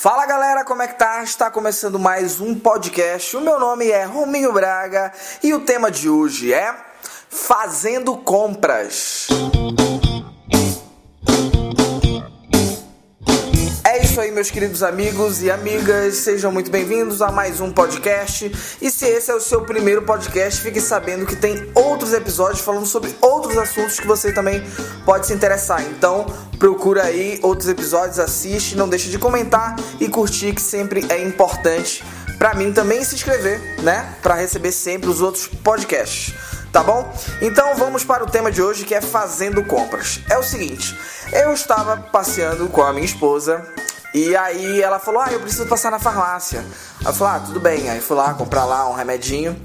Fala galera, como é que tá? Está começando mais um podcast. O meu nome é Rominho Braga e o tema de hoje é Fazendo Compras. É isso aí, meus queridos amigos e amigas, sejam muito bem-vindos a mais um podcast. E se esse é o seu primeiro podcast, fique sabendo que tem outros episódios falando sobre outros assuntos que você também pode se interessar. Então, procura aí outros episódios, assiste, não deixe de comentar e curtir, que sempre é importante para mim também se inscrever, né? Para receber sempre os outros podcasts tá bom? Então vamos para o tema de hoje que é fazendo compras. É o seguinte, eu estava passeando com a minha esposa e aí ela falou: "Ah, eu preciso passar na farmácia". Eu falei: "Ah, tudo bem". Aí fui lá comprar lá um remedinho.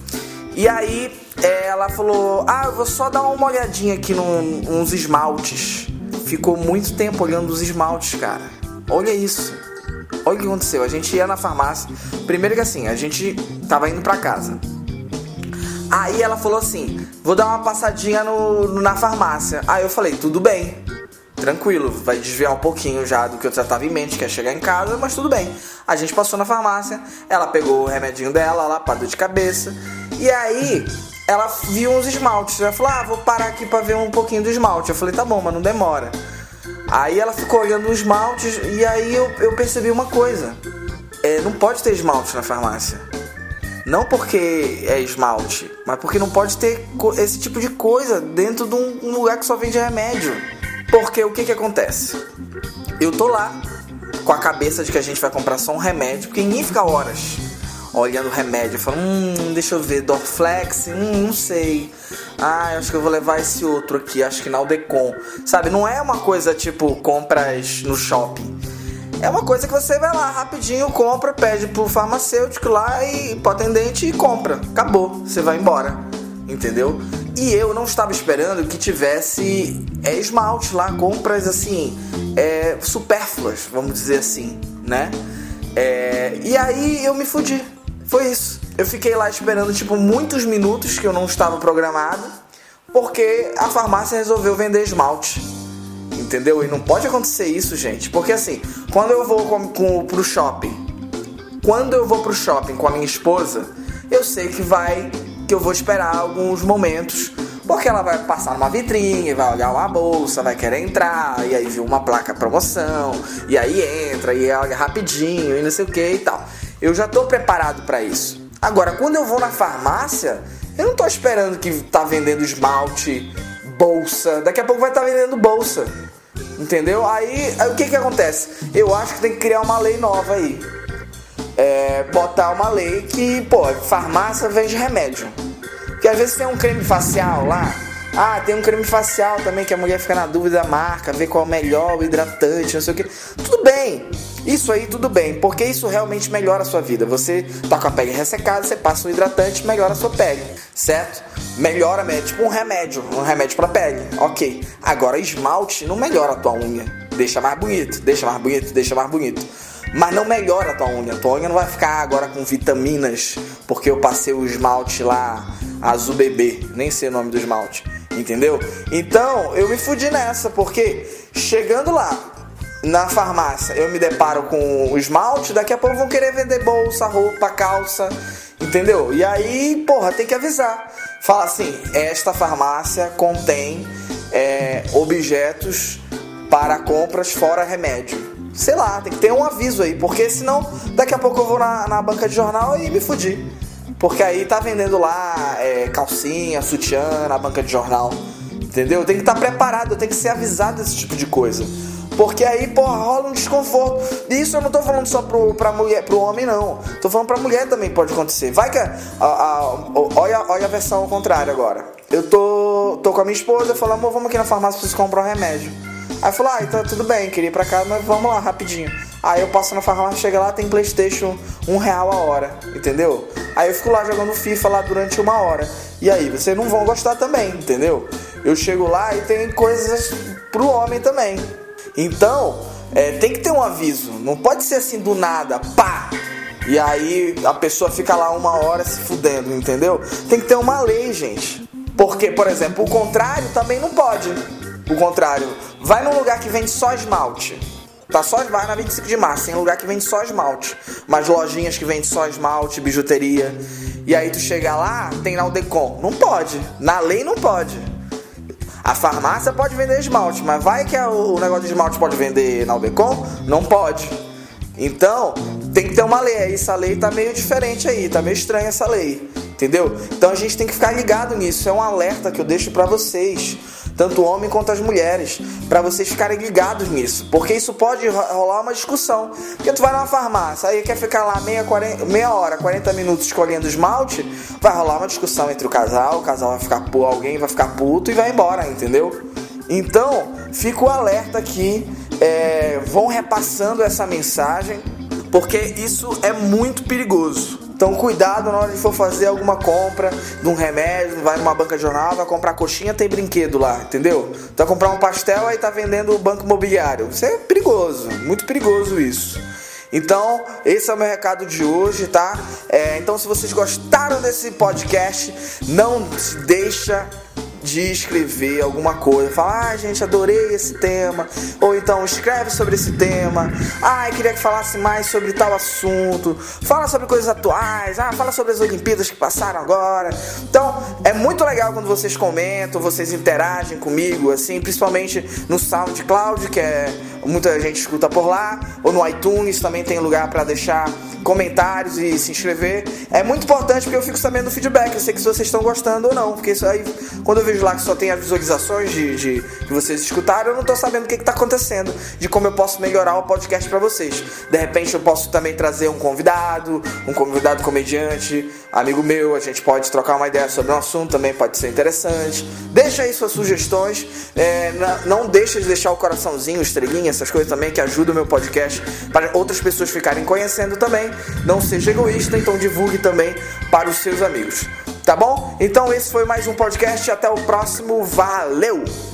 E aí ela falou: "Ah, eu vou só dar uma olhadinha aqui nos esmaltes". Ficou muito tempo olhando os esmaltes, cara. Olha isso. Olha o que aconteceu. A gente ia na farmácia. Primeiro que assim, a gente tava indo para casa. Aí ela falou assim: vou dar uma passadinha no, na farmácia. Aí eu falei: tudo bem, tranquilo, vai desviar um pouquinho já do que eu já tava em mente, que é chegar em casa, mas tudo bem. A gente passou na farmácia, ela pegou o remedinho dela lá pra dor de cabeça, e aí ela viu uns esmaltes. Ela falou: ah, vou parar aqui pra ver um pouquinho do esmalte. Eu falei: tá bom, mas não demora. Aí ela ficou olhando os esmaltes, e aí eu, eu percebi uma coisa: é, não pode ter esmalte na farmácia. Não porque é esmalte, mas porque não pode ter esse tipo de coisa dentro de um lugar que só vende remédio. Porque o que que acontece? Eu tô lá com a cabeça de que a gente vai comprar só um remédio, porque ninguém fica horas olhando o remédio, falando, hum, deixa eu ver, Dorflex, hum, não sei. Ah, acho que eu vou levar esse outro aqui, acho que na Aldecon. Sabe, não é uma coisa tipo compras no shopping. É uma coisa que você vai lá rapidinho, compra, pede pro farmacêutico lá e pro atendente e compra. Acabou, você vai embora. Entendeu? E eu não estava esperando que tivesse é, esmalte lá, compras assim, é, supérfluas, vamos dizer assim, né? É, e aí eu me fudi. Foi isso. Eu fiquei lá esperando, tipo, muitos minutos que eu não estava programado, porque a farmácia resolveu vender esmalte entendeu? E não pode acontecer isso, gente. Porque assim, quando eu vou com, com, pro shopping, quando eu vou pro shopping com a minha esposa, eu sei que vai, que eu vou esperar alguns momentos, porque ela vai passar numa vitrine, vai olhar uma bolsa, vai querer entrar, e aí viu uma placa promoção, e aí entra, e olha rapidinho, e não sei o que e tal. Eu já tô preparado para isso. Agora, quando eu vou na farmácia, eu não tô esperando que tá vendendo esmalte, bolsa. Daqui a pouco vai estar tá vendendo bolsa. Entendeu? Aí, aí, o que que acontece? Eu acho que tem que criar uma lei nova aí. É, botar uma lei que, pô, farmácia vende remédio. Porque às vezes tem um creme facial lá. Ah, tem um creme facial também que a mulher fica na dúvida da marca, ver qual é o melhor, o hidratante, não sei o que. Tudo bem. Isso aí tudo bem, porque isso realmente melhora a sua vida. Você tá com a pele ressecada, você passa um hidratante, melhora a sua pele, certo? Melhora, é tipo um remédio, um remédio pra pele, ok. Agora esmalte não melhora a tua unha, deixa mais bonito, deixa mais bonito, deixa mais bonito. Mas não melhora a tua unha, a tua unha não vai ficar agora com vitaminas, porque eu passei o esmalte lá, azul bebê, nem sei o nome do esmalte, entendeu? Então eu me fudi nessa, porque chegando lá, na farmácia eu me deparo com o esmalte, daqui a pouco vão querer vender bolsa, roupa, calça, entendeu? E aí, porra, tem que avisar. Fala assim: esta farmácia contém é, objetos para compras fora remédio. Sei lá, tem que ter um aviso aí, porque senão daqui a pouco eu vou na, na banca de jornal e me fudi. Porque aí tá vendendo lá é, calcinha, sutiã na banca de jornal. Entendeu? Tem que estar tá preparado, tem que ser avisado desse tipo de coisa. Porque aí, porra, rola um desconforto. E isso eu não tô falando só pro, pra mulher, pro homem, não. Tô falando pra mulher também pode acontecer. Vai que. A, a, a, olha, olha a versão ao contrário agora. Eu tô, tô com a minha esposa, eu falo, amor, vamos aqui na farmácia você comprar um remédio. Aí eu falo, ah, então tudo bem, queria ir pra casa, mas vamos lá, rapidinho. Aí eu passo na farmácia, chega lá, tem Playstation um real a hora, entendeu? Aí eu fico lá jogando FIFA lá durante uma hora. E aí, vocês não vão gostar também, entendeu? Eu chego lá e tem coisas pro homem também. Então, é, tem que ter um aviso. Não pode ser assim do nada, pá! E aí a pessoa fica lá uma hora se fudendo, entendeu? Tem que ter uma lei, gente. Porque, por exemplo, o contrário também não pode. O contrário, vai num lugar que vende só esmalte. Tá só vai na 25 de março, tem lugar que vende só esmalte. Umas lojinhas que vendem só esmalte, bijuteria. E aí tu chega lá, tem na Decon. Não pode. Na lei não pode. A farmácia pode vender esmalte, mas vai que o negócio de esmalte pode vender na Decon? Não pode. Então, tem que ter uma lei. Essa lei tá meio diferente aí, tá meio estranha essa lei. Entendeu? Então a gente tem que ficar ligado nisso. É um alerta que eu deixo para vocês tanto homem quanto as mulheres, para vocês ficarem ligados nisso, porque isso pode rolar uma discussão. Porque tu vai numa farmácia, aí quer ficar lá meia, 40, meia hora, 40 minutos escolhendo esmalte, vai rolar uma discussão entre o casal, o casal vai ficar puto, alguém vai ficar puto e vai embora, entendeu? Então, fico alerta aqui, é, vão repassando essa mensagem, porque isso é muito perigoso. Então cuidado na hora de for fazer alguma compra de um remédio, vai numa banca de jornal, vai comprar coxinha, tem brinquedo lá, entendeu? Vai comprar um pastel, aí tá vendendo o banco imobiliário. Isso é perigoso, muito perigoso isso. Então, esse é o meu recado de hoje, tá? É, então, se vocês gostaram desse podcast, não se deixa de escrever alguma coisa. Falar, ah, gente, adorei esse tema. Ou então, escreve sobre esse tema. Ah, queria que falasse mais sobre tal assunto. Fala sobre coisas atuais. Ah, fala sobre as Olimpíadas que passaram agora. Então, é muito legal quando vocês comentam, vocês interagem comigo, assim, principalmente no SoundCloud, que é muita gente escuta por lá, ou no iTunes também tem lugar para deixar comentários e se inscrever. É muito importante porque eu fico sabendo do feedback. Eu sei que vocês estão gostando ou não. Porque isso aí, quando eu vejo lá que só tem as visualizações de, de que vocês escutaram, eu não estou sabendo o que, está acontecendo, de como eu posso melhorar o podcast para vocês. De repente eu posso também trazer um convidado, um convidado comediante, amigo meu, a gente pode trocar uma ideia sobre um assunto, também pode ser interessante. Deixa aí suas sugestões. É, não deixa de deixar o coraçãozinho, estrelinha, essas coisas também que ajudam o meu podcast para outras pessoas ficarem conhecendo também. Não seja egoísta, então divulgue também para os seus amigos. Tá bom? Então esse foi mais um podcast. Até o próximo. Valeu!